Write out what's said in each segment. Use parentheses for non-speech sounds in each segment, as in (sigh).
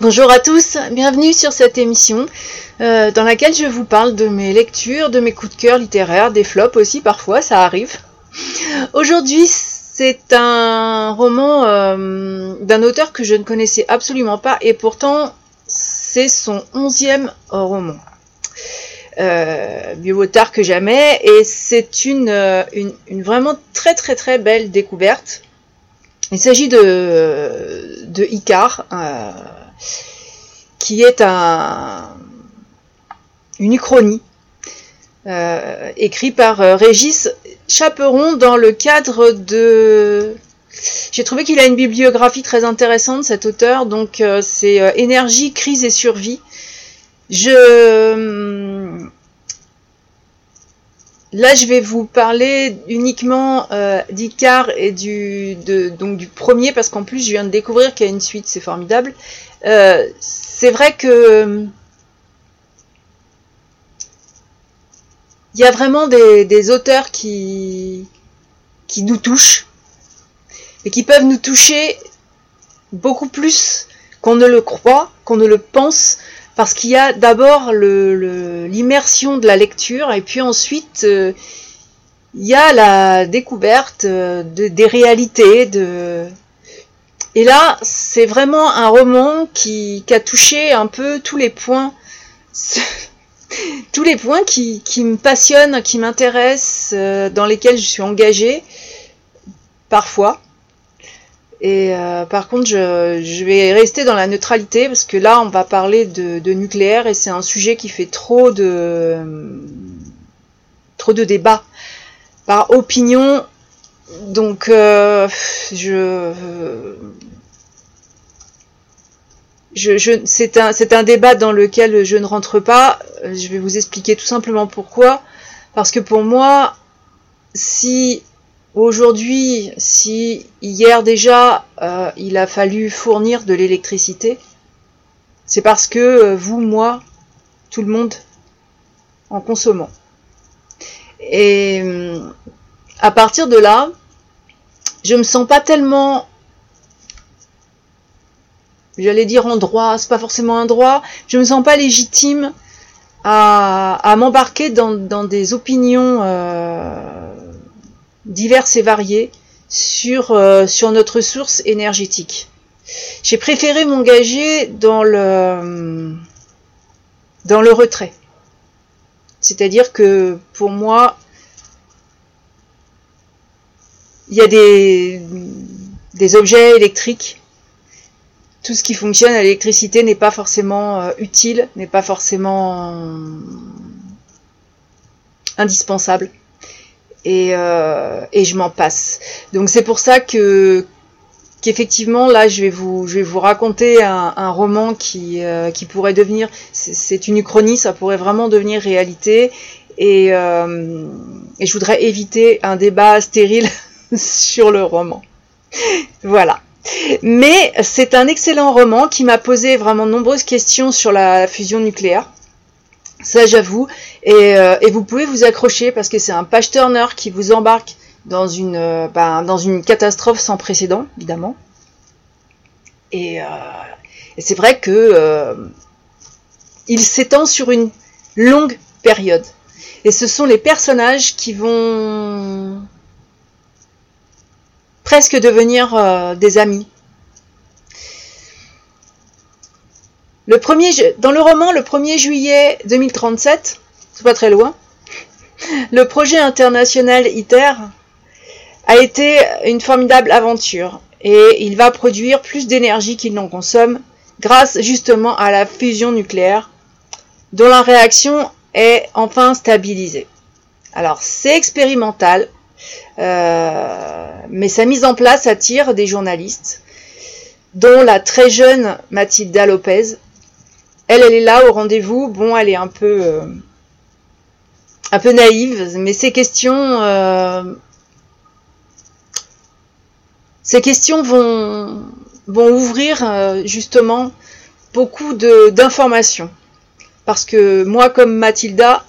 Bonjour à tous, bienvenue sur cette émission euh, dans laquelle je vous parle de mes lectures, de mes coups de cœur littéraires, des flops aussi parfois, ça arrive. Aujourd'hui c'est un roman euh, d'un auteur que je ne connaissais absolument pas et pourtant c'est son onzième roman. Euh, mieux vaut tard que jamais et c'est une, une, une, vraiment très très très belle découverte. Il s'agit de, de Icar, euh, qui est un, une uchronie euh, écrite par euh, Régis Chaperon dans le cadre de... J'ai trouvé qu'il a une bibliographie très intéressante, cet auteur, donc euh, c'est Énergie, crise et survie. Je... Là, je vais vous parler uniquement d'Icar et du, de, donc du premier, parce qu'en plus, je viens de découvrir qu'il y a une suite, c'est formidable. Euh, c'est vrai que il y a vraiment des, auteurs qui, qui nous touchent et qui peuvent nous toucher beaucoup plus qu'on ne le croit, qu'on ne le pense, parce qu'il y a d'abord l'immersion de la lecture et puis ensuite euh, il y a la découverte euh, de, des réalités. De... Et là, c'est vraiment un roman qui, qui, a touché un peu tous les points, (laughs) tous les points qui, qui me passionnent, qui m'intéressent, euh, dans lesquels je suis engagée, parfois. Et euh, par contre, je, je, vais rester dans la neutralité parce que là, on va parler de, de nucléaire et c'est un sujet qui fait trop de trop de débats par opinion. Donc, euh, je, c'est un débat dans lequel je ne rentre pas. Je vais vous expliquer tout simplement pourquoi. Parce que pour moi, si Aujourd'hui, si hier déjà euh, il a fallu fournir de l'électricité, c'est parce que euh, vous, moi, tout le monde, en consommant. Et à partir de là, je me sens pas tellement, j'allais dire en droit, c'est pas forcément un droit, je me sens pas légitime à, à m'embarquer dans, dans, des opinions euh, diverses et variées sur, euh, sur notre source énergétique. J'ai préféré m'engager dans le, dans le retrait. C'est-à-dire que pour moi, il y a des, objets électriques. Tout ce qui fonctionne à l'électricité n'est pas forcément euh, utile, n'est pas forcément indispensable et, euh, et je m'en passe. Donc c'est pour ça que qu'effectivement là je vais vous je vais vous raconter un, roman qui euh, qui pourrait devenir c'est une uchronie ça pourrait vraiment devenir réalité euh, et je voudrais éviter un débat stérile (laughs) sur le roman voilà mais c'est un excellent roman qui m'a posé vraiment de nombreuses questions sur la fusion nucléaire ça, j'avoue. Et, euh, vous pouvez vous accrocher parce que c'est un page turner qui vous embarque dans une, euh, ben, catastrophe sans précédent, évidemment. Et, euh, c'est vrai que il s'étend sur une longue période. Et ce sont les personnages qui vont presque devenir euh, des amis Le premier, dans le roman, le 1er juillet 2037, c'est pas très loin, (laughs) le projet international ITER a été une formidable aventure et il va produire plus d'énergie qu'il n'en consomme grâce justement à la fusion nucléaire dont la réaction est enfin stabilisée. Alors c'est expérimental, mais sa mise en place attire des journalistes, dont la très jeune Mathilda Lopez, elle, elle est là au rendez-vous. Bon, elle est un peu, euh, un peu naïve, mais ces questions, euh, ces questions vont, vont ouvrir euh, justement beaucoup d'informations. Parce que moi, comme Mathilda,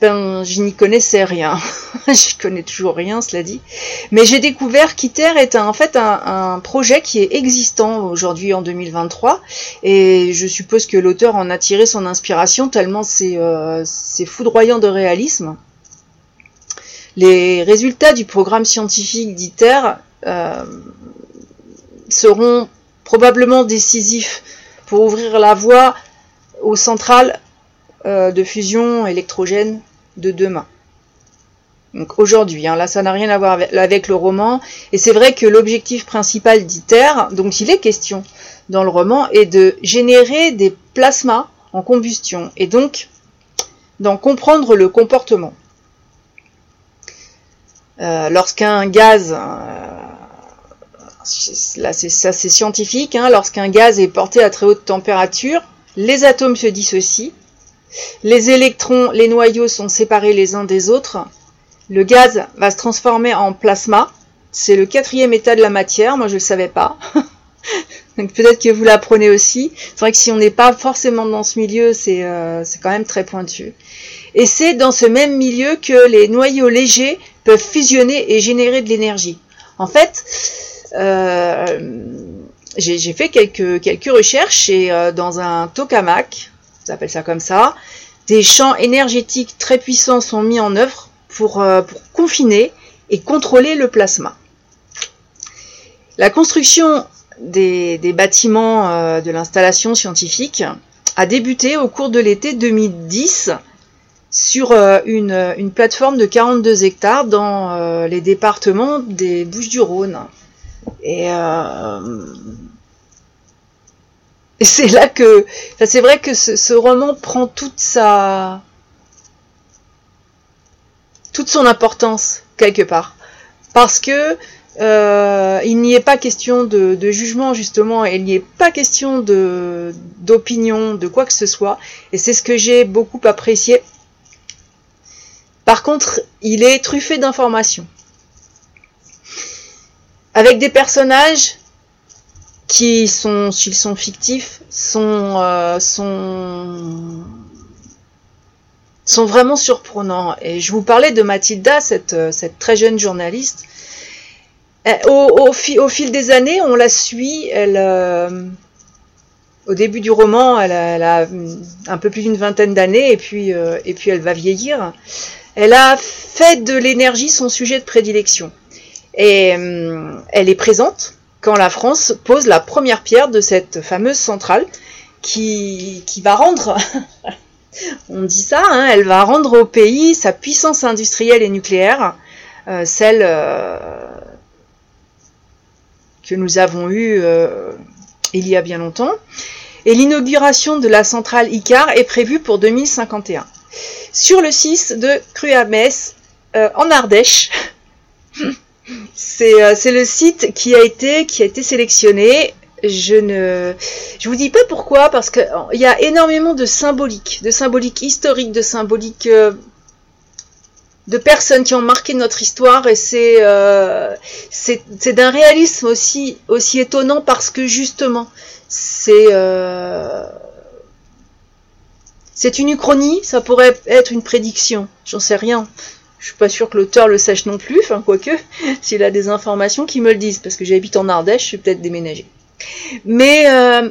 ben, je n'y connaissais rien. (laughs) je connais toujours rien, cela dit. Mais j'ai découvert qu'ITER est en fait un, projet qui est existant aujourd'hui en 2023. Et je suppose que l'auteur en a tiré son inspiration tellement c'est euh, foudroyant de réalisme. Les résultats du programme scientifique d'ITER euh, seront probablement décisifs pour ouvrir la voie aux centrales euh, de fusion électrogène de demain. Donc aujourd'hui, hein, là ça n'a rien à voir avec, le roman, et c'est vrai que l'objectif principal d'ITER, dont il est question dans le roman, est de générer des plasmas en combustion, et donc d'en comprendre le comportement. Euh, lorsqu'un gaz, euh, là c'est ça c'est scientifique, hein, lorsqu'un gaz est porté à très haute température, les atomes se dissocient, les électrons, les noyaux sont séparés les uns des autres. Le gaz va se transformer en plasma. C'est le quatrième état de la matière. Moi, je ne le savais pas. (laughs) peut-être que vous l'apprenez aussi. C'est vrai que si on n'est pas forcément dans ce milieu, euh, c'est quand même très pointu. Et c'est dans ce même milieu que les noyaux légers peuvent fusionner et générer de l'énergie. En fait, euh, j'ai fait quelques, recherches et euh, dans un tokamak, on appelle ça comme ça, des champs énergétiques très puissants sont mis en œuvre pour, euh, confiner et contrôler le plasma. La construction des, bâtiments euh, de l'installation scientifique a débuté au cours de l'été 2010 sur euh, une, une, plateforme de 42 hectares dans les départements des Bouches-du-Rhône. Et et c'est là que, c'est vrai que ce, roman prend toute sa, toute son importance quelque part, parce que euh, il n'y est pas question de, jugement justement, et il n'y est pas question d'opinion, de quoi que ce soit, et c'est ce que j'ai beaucoup apprécié. Par contre, il est truffé d'informations, avec des personnages qui sont, s'ils sont fictifs, sont, euh, sont, sont vraiment surprenants. Et je vous parlais de Mathilda, cette, euh, cette très jeune journaliste. Au, au, fil des années, on la suit. Elle, euh, au début du roman, elle a, un peu plus d'une vingtaine d'années, et puis, et puis elle va vieillir. Elle a fait de l'énergie son sujet de prédilection. Et elle est présente quand la France pose la première pierre de cette fameuse centrale qui, qui va rendre, (laughs) on dit ça, hein, elle va rendre au pays sa puissance industrielle et nucléaire, euh, celle euh, que nous avons eue euh, il y a bien longtemps. Et l'inauguration de la centrale ICAR est prévue pour 2051. Sur le 6 de Cruamès, en Ardèche, (laughs) c'est le site qui a été sélectionné. Je ne vous dis pas pourquoi parce qu'il y a énormément de symbolique, de symbolique historique, de symbolique euh, de personnes qui ont marqué notre histoire et c'est euh, d'un réalisme aussi aussi étonnant parce que justement c'est c'est une uchronie, ça pourrait être une prédiction, j'en sais rien. Je suis pas sûr que l'auteur le sache non plus, enfin quoique, (laughs) s'il a des informations, qu'il me le dise, parce que j'habite en Ardèche, je suis peut-être déménagé. Mais euh,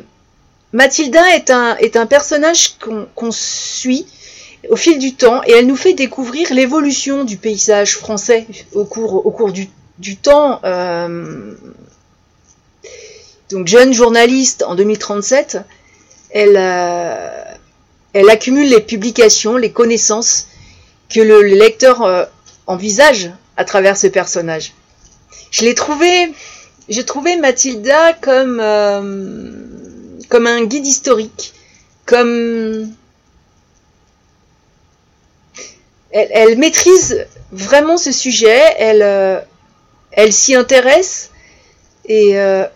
Mathilda est un, personnage qu'on suit au fil du temps et elle nous fait découvrir l'évolution du paysage français au cours, du, temps. Euh, donc jeune journaliste en 2037, elle, euh, elle accumule les publications, les connaissances que le lecteur euh, envisage à travers ce personnage. Je l'ai trouvé, j'ai trouvé Mathilda comme euh, un guide historique, comme elle, maîtrise vraiment ce sujet, elle euh, s'y intéresse et elle,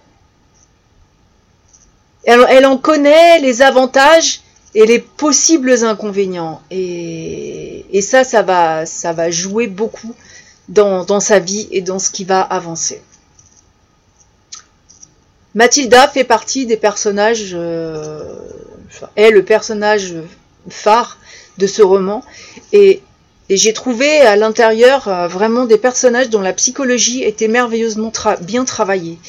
elle en connaît les avantages et les possibles inconvénients. Et, et, ça, ça va, ça va jouer beaucoup dans, sa vie et dans ce qui va avancer. Mathilda fait partie des personnages, euh, est le personnage phare de ce roman, et Et j'ai trouvé à l'intérieur euh, vraiment des personnages dont la psychologie était merveilleusement bien travaillée.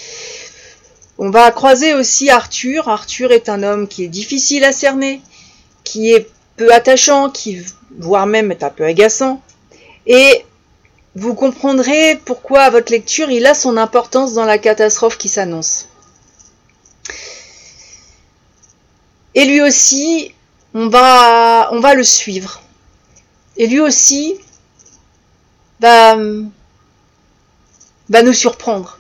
On va croiser aussi Arthur. Arthur est un homme qui est difficile à cerner, qui est peu attachant, qui voire même est un peu agaçant. Et vous comprendrez pourquoi à votre lecture il a son importance dans la catastrophe qui s'annonce. Et lui aussi, on va, on va le suivre. Et lui aussi va, va nous surprendre.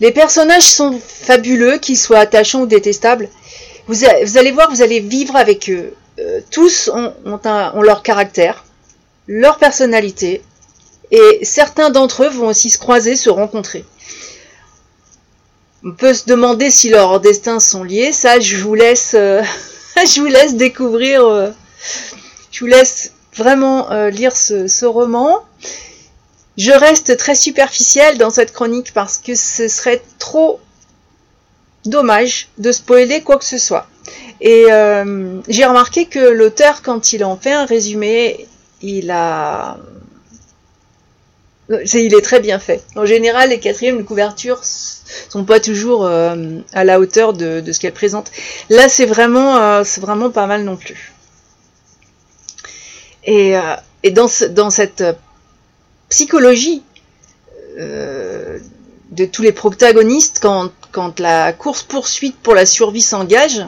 Les personnages sont fabuleux, qu'ils soient attachants ou détestables. Vous, allez voir, vous allez vivre avec eux. Euh, tous ont, leur caractère, leur personnalité, et certains d'entre eux vont aussi se croiser, se rencontrer. On peut se demander si leurs destins sont liés. Ça, je vous laisse, euh, (laughs) découvrir. Euh, je vous laisse vraiment lire ce, roman. Je reste très superficielle dans cette chronique parce que ce serait trop dommage de spoiler quoi que ce soit. Et j'ai remarqué que l'auteur, quand il en fait un résumé, il a il est très bien fait. En général, les quatrièmes de couverture sont pas toujours euh, à la hauteur de, ce qu'elle présente. Là, c'est vraiment, euh, vraiment pas mal non plus. Et, euh, dans, dans, cette psychologie de tous les protagonistes, quand, quand la course poursuite pour la survie s'engage,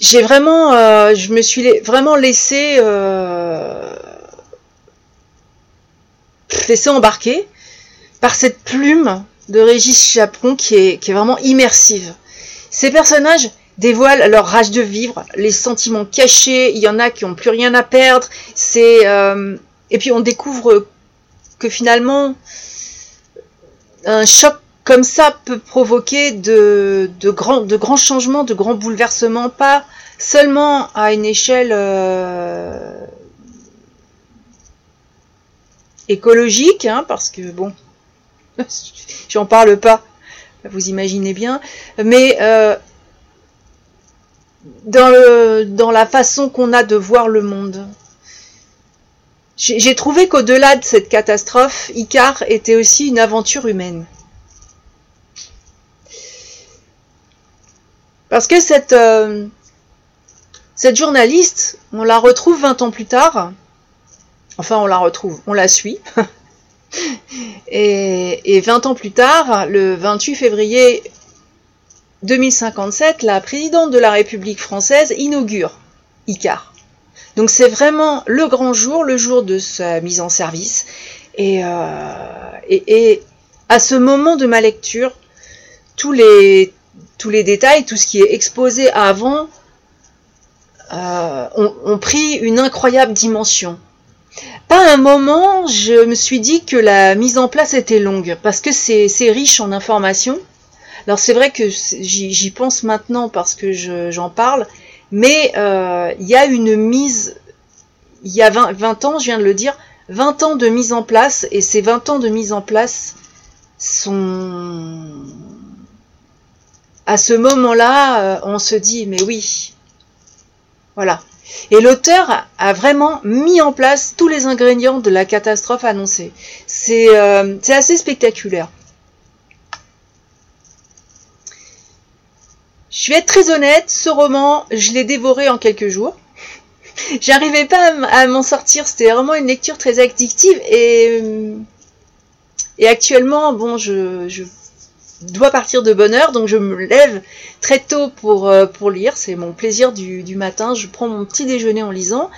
j'ai vraiment, je me suis vraiment laissé laissé embarquer par cette plume de Régis Chaperon qui est, qui est vraiment immersive. Ces personnages dévoilent leur rage de vivre, les sentiments cachés, il y en a qui n'ont plus rien à perdre, c'est euh, et puis on découvre que finalement un choc comme ça peut provoquer de, grands, changements, de grands bouleversements, pas seulement à une échelle euh, écologique, hein, parce que bon, (laughs) j'en parle pas, vous imaginez bien, mais euh, dans la façon qu'on a de voir le monde. J'ai trouvé qu'au-delà de cette catastrophe, Icar était aussi une aventure humaine. Parce que cette, euh, cette journaliste, on la retrouve 20 ans plus tard, Enfin, on la retrouve, on la suit. (laughs) et, 20 ans plus tard, le 28 février 2057, la présidente de la République française inaugure ICAR. Donc c'est vraiment le grand jour, le jour de sa mise en service. Et, euh, à ce moment de ma lecture, tous les, tous les détails, tout ce qui est exposé avant, euh, ont, pris une incroyable dimension. Pas un moment, je me suis dit que la mise en place était longue, parce que c'est riche en informations. Alors c'est vrai que j'y pense maintenant parce que j'en parle, mais euh, il y a une mise, il y a 20, 20, ans, je viens de le dire, 20 ans de mise en place, et ces 20 ans de mise en place sont... À ce moment-là, euh, on se dit, mais oui, voilà, et l'auteur a vraiment mis en place tous les ingrédients de la catastrophe annoncée. C'est euh, assez spectaculaire. Je vais être très honnête, ce roman, je l'ai dévoré en quelques jours. (laughs) J'arrivais pas à m'en sortir, c'était vraiment une lecture très addictive et, actuellement, bon, je dois partir de bonne heure, donc je me lève très tôt pour, euh, pour lire. C'est mon plaisir du, du, matin. Je prends mon petit déjeuner en lisant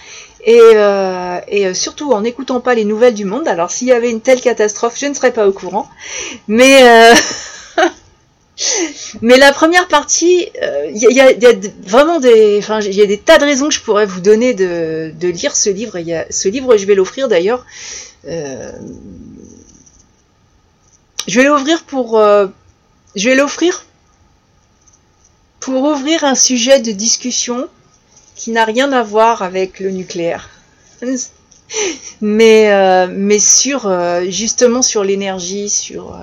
et, euh, et euh, surtout en n'écoutant pas les nouvelles du monde. Alors s'il y avait une telle catastrophe, je ne serais pas au courant. Mais (laughs) mais la première partie, il y, a, y, a, vraiment des, enfin, il y a des tas de raisons que je pourrais vous donner de, de lire ce livre. Y a, ce livre, je vais l'offrir d'ailleurs. je vais l'ouvrir pour je vais l'offrir pour ouvrir un sujet de discussion qui n'a rien à voir avec le nucléaire. (laughs) mais, euh, mais sur euh, justement sur l'énergie, sur euh,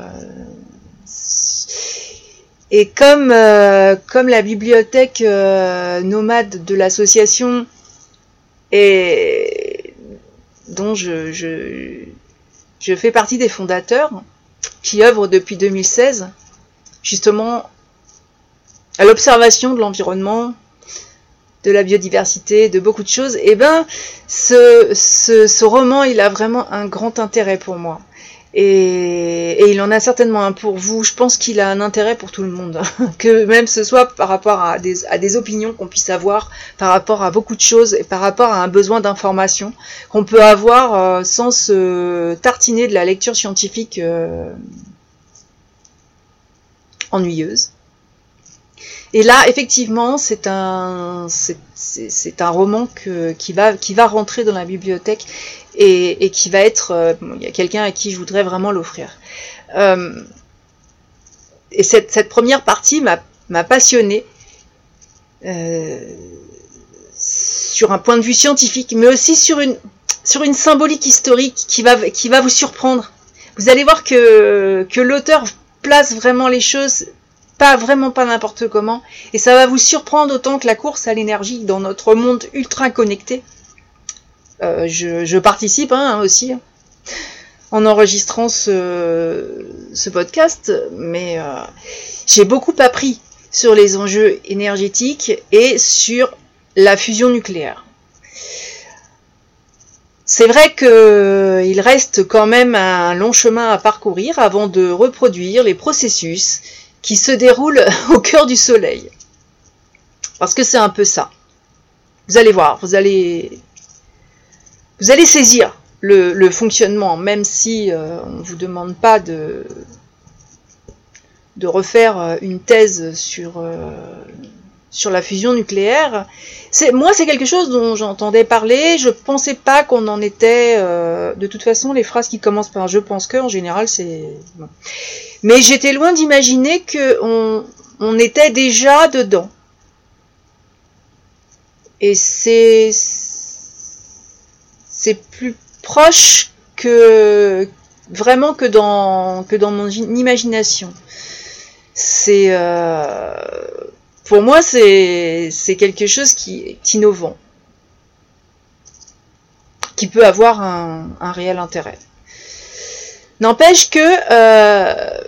et comme la bibliothèque nomade de l'association dont je, je, fais partie des fondateurs, qui œuvrent depuis 2016, justement à l'observation de l'environnement, de la biodiversité, de beaucoup de choses, eh ben ce, ce, roman, il a vraiment un grand intérêt pour moi. Et, il en a certainement un pour vous. Je pense qu'il a un intérêt pour tout le monde. (laughs) que même ce soit par rapport à des, à des opinions qu'on puisse avoir, par rapport à beaucoup de choses, et par rapport à un besoin d'information qu'on peut avoir euh, sans se tartiner de la lecture scientifique euh, ennuyeuse. Et là, effectivement, c'est un, c'est un roman qui, va, qui va rentrer dans la bibliothèque et, qui va être, euh, il y a quelqu'un à qui je voudrais vraiment l'offrir. Euh, et cette, première partie m'a passionné euh, sur un point de vue scientifique, mais aussi sur une, sur une symbolique historique qui va, qui va vous surprendre. Vous allez voir que, que l'auteur place vraiment les choses pas vraiment pas n'importe comment, et ça va vous surprendre autant que la course à l'énergie dans notre monde ultra connecté. Euh, je, participe hein, aussi en enregistrant ce, podcast, mais euh, j'ai beaucoup appris sur les enjeux énergétiques et sur la fusion nucléaire. C'est vrai qu'il reste quand même un long chemin à parcourir avant de reproduire les processus qui se déroulent (laughs) au cœur du soleil. Parce que c'est un peu ça. Vous allez voir, vous allez vous allez saisir le, fonctionnement, même si euh, on ne vous demande pas de, refaire euh, une thèse euh, sur la fusion nucléaire. Moi, c'est quelque chose dont j'entendais parler. Je pensais pas qu'on en était. de toute façon, les phrases qui commencent par je pense que, en général, c'est. Mais j'étais loin d'imaginer qu'on on était déjà dedans. Et c'est c'est plus proche que vraiment que dans que dans mon imagination. C'est euh, pour moi c'est quelque chose qui est innovant, qui peut avoir un, réel intérêt. N'empêche que euh,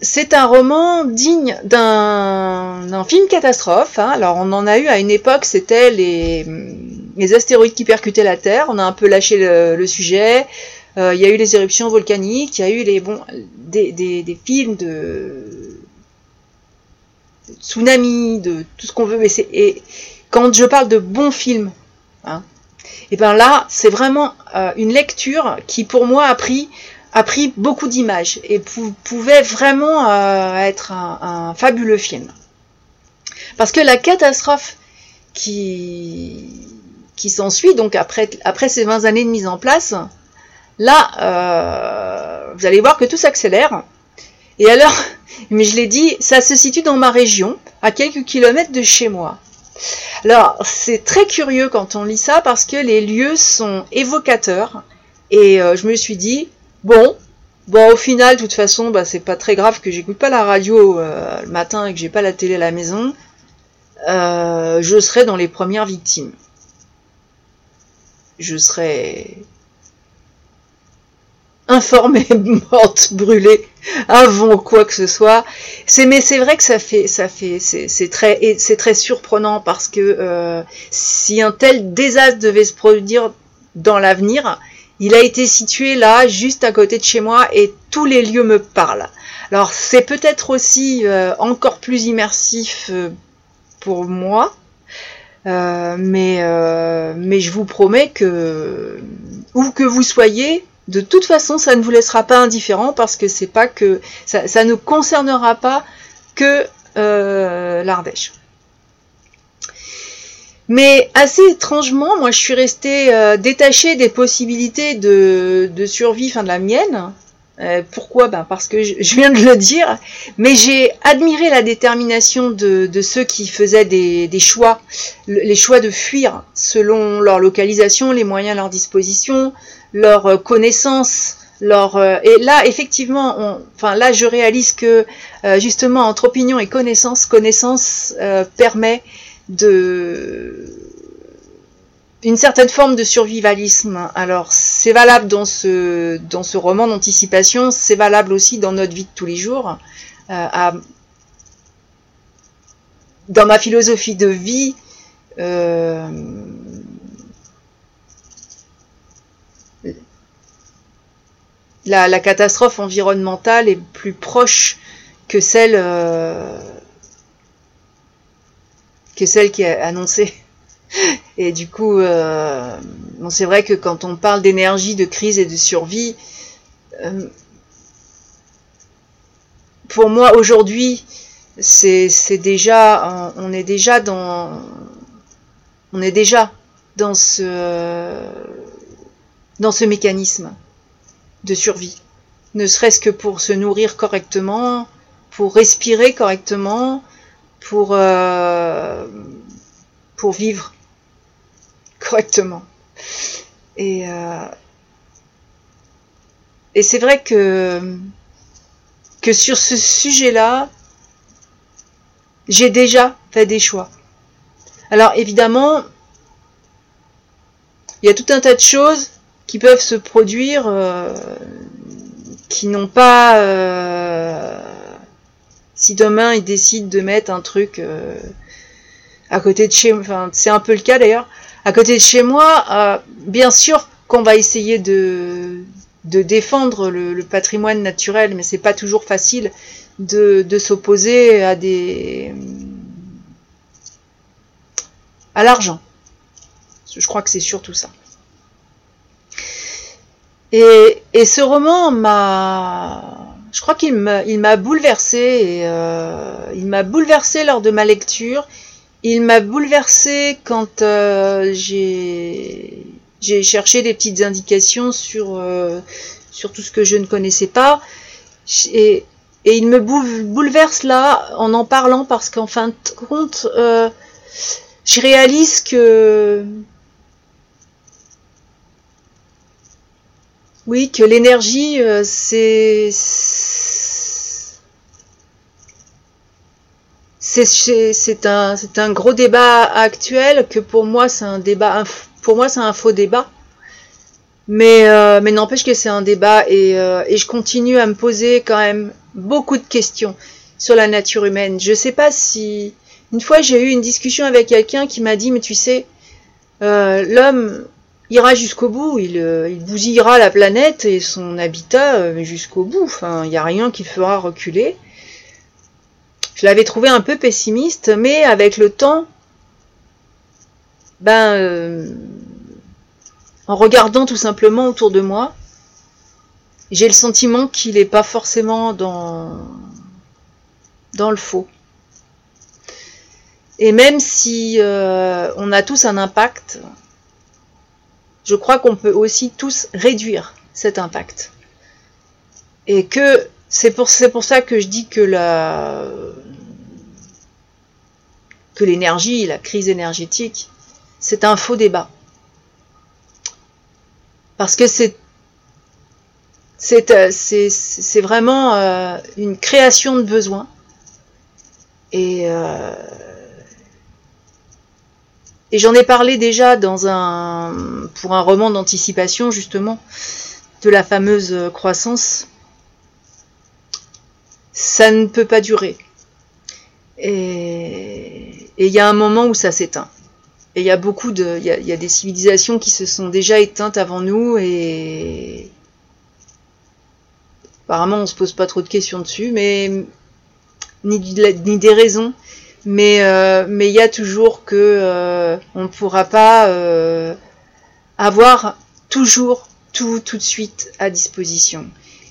c'est un roman digne d'un film catastrophe. Hein. Alors on en a eu à une époque, c'était les, astéroïdes qui percutaient la Terre. On a un peu lâché le, sujet. Euh, il y a eu les éruptions volcaniques, il y a eu les bon des, films de, tsunami, de tout ce qu'on veut. Mais et quand je parle de bons films, hein, et ben là c'est vraiment euh, une lecture qui pour moi a pris beaucoup d'images et pouvait vraiment euh, être un, fabuleux film. Parce que la catastrophe qui, s'ensuit, donc après, après ces 20 années de mise en place, là, euh, vous allez voir que tout s'accélère. Et alors, mais je l'ai dit, ça se situe dans ma région, à quelques kilomètres de chez moi. Alors, c'est très curieux quand on lit ça parce que les lieux sont évocateurs. Et euh, je me suis dit, Bon, bon au final, de toute façon, bah, c'est pas très grave que j'écoute pas la radio euh, le matin et que j'ai pas la télé à la maison. Euh, je serai dans les premières victimes. Je serai informée, (laughs) morte, brûlée, avant quoi que ce soit. C'est mais c'est vrai que ça fait ça fait c'est très c'est très surprenant parce que euh, si un tel désastre devait se produire dans l'avenir, il a été situé là, juste à côté de chez moi, et tous les lieux me parlent. Alors c'est peut-être aussi euh, encore plus immersif euh, pour moi, mais, mais je vous promets que où que vous soyez, de toute façon, ça ne vous laissera pas indifférent parce que c'est pas que ça, ne concernera pas que l'Ardèche. Mais assez étrangement, moi je suis restée euh, détachée des possibilités de, survie, enfin de la mienne. Euh, pourquoi? Ben Parce que (laughs) je, viens de le dire, mais j'ai admiré la détermination de, ceux qui faisaient des, choix, les choix de fuir selon leur localisation, les moyens à leur disposition, leur euh, connaissance. Leur, et là, effectivement, enfin là, je réalise que justement entre opinion et connaissance, connaissance permet de une certaine forme de survivalisme. Alors c'est valable dans ce, dans ce roman d'anticipation, c'est valable aussi dans notre vie de tous les jours. Euh, dans ma philosophie de vie, euh, la, catastrophe environnementale est plus proche que celle euh, que celle qui est annoncée. Et du coup, euh, c'est vrai que quand on parle d'énergie, de crise et de survie, euh, pour moi aujourd'hui, c'est déjà, on est déjà dans, on est déjà dans ce, dans ce mécanisme de survie. Ne serait-ce que pour se nourrir correctement, pour respirer correctement, pour, euh, pour vivre correctement. Et, euh, et c'est vrai que, sur ce sujet-là, j'ai déjà fait des choix. Alors évidemment, il y a tout un tas de choses qui peuvent se produire euh, qui n'ont pas euh, si demain ils décident de mettre un truc à côté de chez enfin c'est un peu le cas d'ailleurs à côté de chez moi bien sûr qu'on va essayer de défendre le, patrimoine naturel mais c'est pas toujours facile de, s'opposer à l'argent je crois que c'est surtout ça et, ce roman m'a, je crois qu'il m'a, bouleversé. Euh, il m'a bouleversé lors de ma lecture. Il m'a bouleversé quand euh, j'ai cherché des petites indications sur euh, sur tout ce que je ne connaissais pas. Et, et il me bouleverse là en en parlant parce qu'en fin de compte, euh, je réalise que Oui, que l'énergie, euh, c'est c'est un, gros débat actuel que pour moi c'est un débat pour moi c'est un faux débat mais euh, n'empêche que c'est un débat et, euh, et je continue à me poser quand même beaucoup de questions sur la nature humaine je sais pas si une fois j'ai eu une discussion avec quelqu'un qui m'a dit mais tu sais l'homme ira jusqu'au bout, il, euh, il, bousillera la planète et son habitat euh, jusqu'au bout. Enfin, il n'y a rien qui fera reculer. Je l'avais trouvé un peu pessimiste, mais avec le temps, ben, euh, en regardant tout simplement autour de moi, j'ai le sentiment qu'il n'est pas forcément dans, dans le faux. Et même si on a tous un impact, je crois qu'on peut aussi tous réduire cet impact. Et que c'est pour, pour ça que je dis que la que l'énergie, la crise énergétique, c'est un faux débat. Parce que c'est c'est vraiment euh, une création de besoins. Et euh, et j'en ai parlé déjà dans un, pour un roman d'anticipation, justement, de la fameuse croissance. Ça ne peut pas durer. Et il y a un moment où ça s'éteint. Et il y a beaucoup de, il y a, des civilisations qui se sont déjà éteintes avant nous et apparemment on se pose pas trop de questions dessus, mais ni, ni des raisons mais euh, mais il y a toujours que euh, on ne pourra pas euh, avoir toujours tout tout de suite à disposition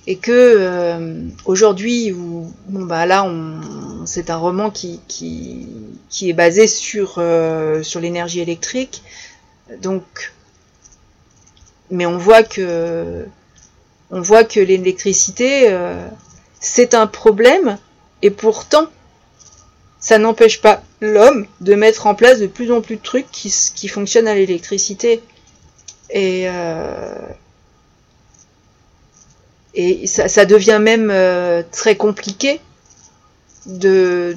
et que aujourd'hui où bon bah là on, c'est un roman qui, qui qui est basé sur sur l'énergie électrique donc mais on voit que on voit que l'électricité c'est un problème et pourtant ça n'empêche pas l'homme de mettre en place de plus en plus de trucs qui, qui fonctionnent à l'électricité. Et, euh, et ça, ça, devient même euh, très compliqué de,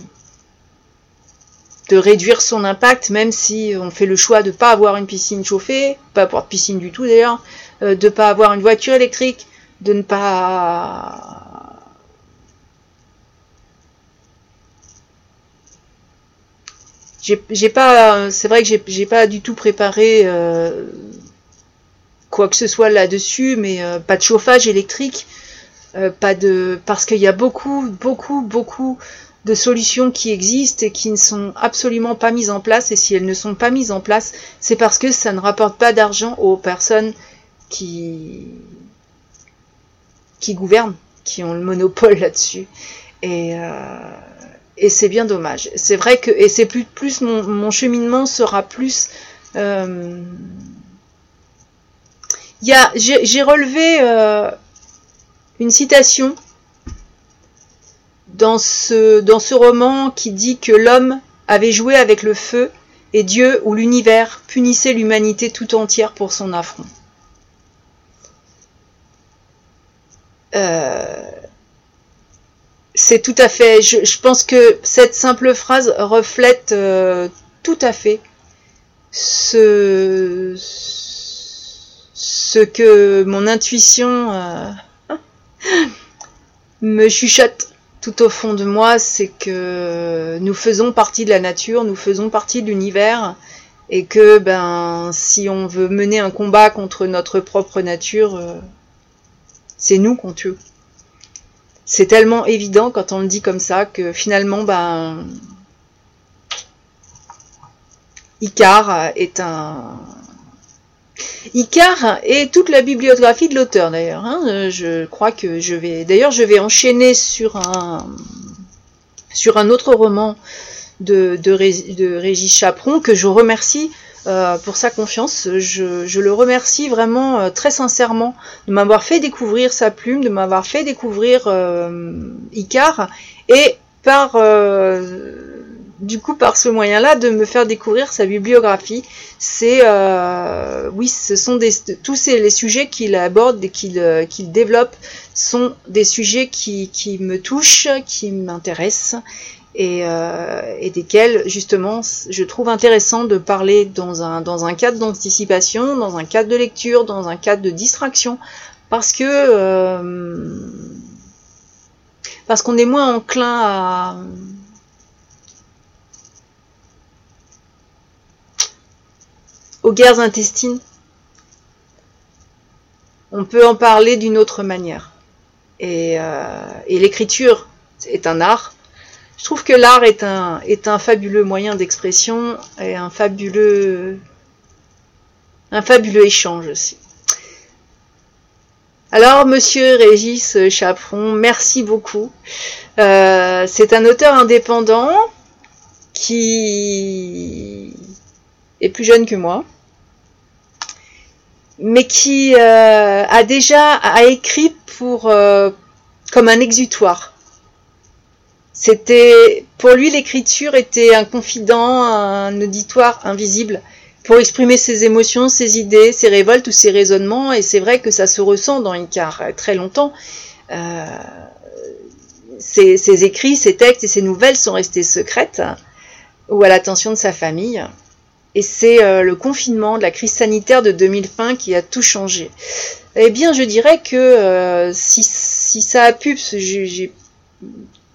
de réduire son impact, même si on fait le choix de ne pas avoir une piscine chauffée, pas avoir de piscine du tout d'ailleurs, euh, de ne pas avoir une voiture électrique, de ne pas j'ai pas c'est vrai que j'ai pas du tout préparé euh, quoi que ce soit là-dessus mais euh, pas de chauffage électrique pas de parce qu'il y a beaucoup beaucoup beaucoup de solutions qui existent et qui ne sont absolument pas mises en place. Et si elles ne sont pas mises en place, c'est parce que ça ne rapporte pas d'argent aux personnes qui, qui gouvernent, qui ont le monopole (laughs) là-dessus. Et, euh, et c'est bien dommage. C'est vrai que, et c'est plus, plus mon, cheminement sera plus. Euh, j'ai relevé euh, une citation dans ce, dans ce roman qui dit que l'homme avait joué avec le feu et Dieu ou l'univers punissait l'humanité tout entière pour son affront. Euh, c'est tout à fait, je, pense que cette simple phrase reflète euh, tout à fait ce, ce que mon intuition euh, (laughs) me chuchote tout au fond de moi, c'est que nous faisons partie de la nature, nous faisons partie de l'univers, et que ben si on veut mener un combat contre notre propre nature, euh, c'est nous qu'on tue. C'est tellement évident quand on le dit comme ça que finalement ben Icar est un Icar et toute la bibliographie de l'auteur d'ailleurs. Hein. Je crois que je vais. D'ailleurs, je vais enchaîner sur un sur un autre roman de, de, Régis Chaperon que je remercie euh, pour sa confiance. Je, le remercie vraiment euh, très sincèrement de m'avoir fait découvrir sa plume, de m'avoir fait découvrir euh, Icar et par du coup par ce moyen-là de me faire découvrir sa bibliographie. C'est euh, oui, ce sont des, tous ces, les sujets qu'il aborde et qu'il euh, développe sont des sujets qui, me touchent, qui m'intéressent et, euh, et, desquels justement je trouve intéressant de parler dans un, dans un cadre d'anticipation, dans un cadre de lecture, dans un cadre de distraction, parce que parce qu'on est moins enclin à aux guerres intestines, on peut en parler d'une autre manière. Et, euh, l'écriture est un art. Je trouve que l'art est un, fabuleux moyen d'expression et un fabuleux, un fabuleux échange aussi. Alors, monsieur Régis Chaperon, merci beaucoup. Euh, c'est un auteur indépendant qui est plus jeune que moi, mais qui euh, a déjà a écrit pour euh, comme un exutoire. C'était pour lui l'écriture était un confident, un auditoire invisible pour exprimer ses émotions, ses idées, ses révoltes ou ses raisonnements. Et c'est vrai que ça se ressent dans Icar très longtemps. Euh, ses, ses, écrits, ses textes et ses nouvelles sont restés secrètes ou à l'attention de sa famille. Et c'est euh, le confinement de la crise sanitaire de 2020 qui a tout changé. Eh bien, je dirais que euh, si, ça a pu, j'ai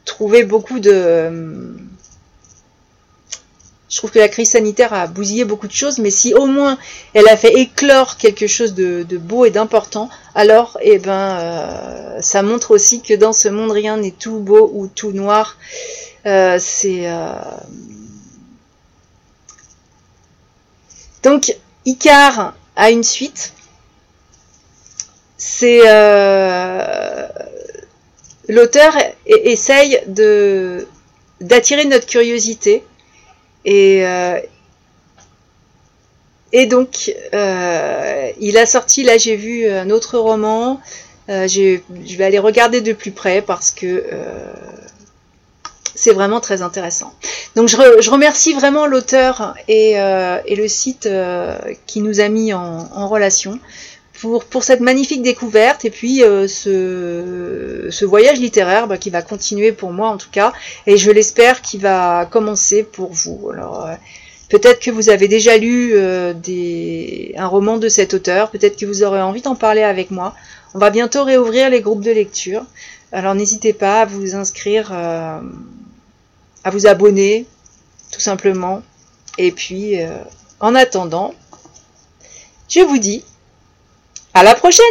trouvé beaucoup de... Euh, je trouve que la crise sanitaire a bousillé beaucoup de choses, mais si au moins elle a fait éclore quelque chose de, de beau et d'important, alors eh ben, ça montre aussi que dans ce monde rien n'est tout beau ou tout noir. c'est Donc, Icar a une suite. C'est euh, l'auteur essaye de d'attirer notre curiosité et euh, donc euh, il a sorti là j'ai vu un autre roman je vais aller regarder de plus près parce que c'est vraiment très intéressant. Donc je, remercie vraiment l'auteur et, euh, le site euh, qui nous a mis en, relation pour, cette magnifique découverte et puis euh, ce, voyage littéraire bah, qui va continuer pour moi en tout cas et je l'espère qu'il va commencer pour vous. Alors peut-être que vous avez déjà lu un roman de cet auteur, peut-être que vous aurez envie d'en parler avec moi. On va bientôt réouvrir les groupes de lecture. Alors n'hésitez pas à vous inscrire, à vous abonner tout simplement. Et puis en attendant, je vous dis à la prochaine